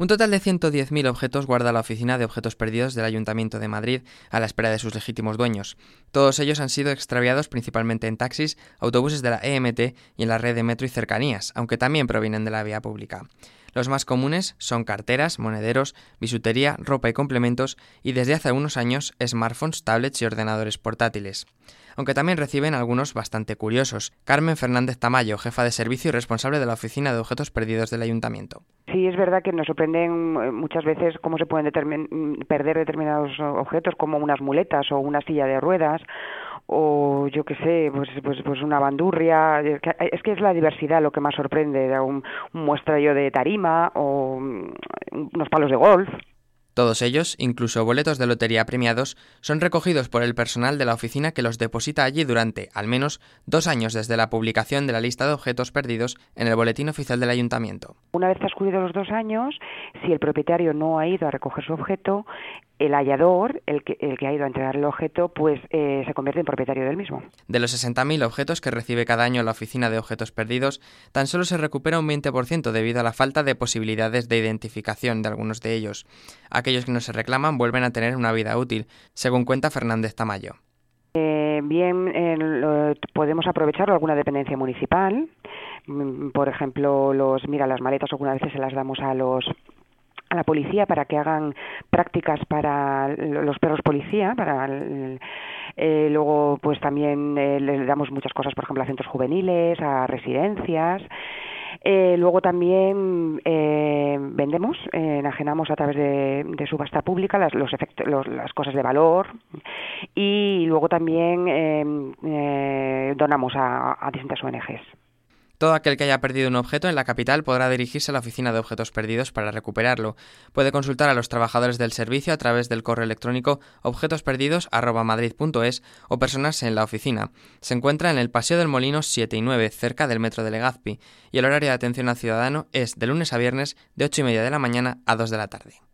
Un total de 110.000 objetos guarda la Oficina de Objetos Perdidos del Ayuntamiento de Madrid a la espera de sus legítimos dueños. Todos ellos han sido extraviados principalmente en taxis, autobuses de la EMT y en la red de metro y cercanías, aunque también provienen de la vía pública. Los más comunes son carteras, monederos, bisutería, ropa y complementos y desde hace algunos años smartphones, tablets y ordenadores portátiles aunque también reciben algunos bastante curiosos. Carmen Fernández Tamayo, jefa de servicio y responsable de la Oficina de Objetos Perdidos del Ayuntamiento. Sí, es verdad que nos sorprenden eh, muchas veces cómo se pueden perder determinados objetos, como unas muletas o una silla de ruedas o yo qué sé, pues, pues, pues una bandurria. Es que es la diversidad lo que más sorprende, un, un muestrayo de tarima o mm, unos palos de golf. Todos ellos, incluso boletos de lotería premiados, son recogidos por el personal de la oficina que los deposita allí durante, al menos, dos años desde la publicación de la lista de objetos perdidos en el Boletín Oficial del Ayuntamiento. Una vez transcurridos los dos años, si el propietario no ha ido a recoger su objeto, el hallador, el que, el que ha ido a entregar el objeto, pues eh, se convierte en propietario del mismo. De los 60.000 objetos que recibe cada año la Oficina de Objetos Perdidos, tan solo se recupera un 20% debido a la falta de posibilidades de identificación de algunos de ellos. Aquellos que no se reclaman vuelven a tener una vida útil, según cuenta Fernández Tamayo. Eh, bien, podemos aprovecharlo alguna dependencia municipal. Mm, por ejemplo, los mira las maletas algunas veces se las damos a los a la policía para que hagan prácticas para los perros policía, para eh, luego pues también eh, le damos muchas cosas, por ejemplo, a centros juveniles, a residencias. Eh, luego también eh, vendemos, enajenamos a través de, subasta pública las, los efectos, las cosas de valor y luego también donamos a, a distintas ONGs. Todo aquel que haya perdido un objeto en la capital podrá dirigirse a la oficina de objetos perdidos para recuperarlo. Puede consultar a los trabajadores del servicio a través del correo electrónico objetosperdidos@madrid.es o personarse en la oficina. Se encuentra en el Paseo del Molino 7 y 9, cerca del metro de Legazpi, y el horario de atención al ciudadano es de lunes a viernes de 8 y media de la mañana a 2 de la tarde.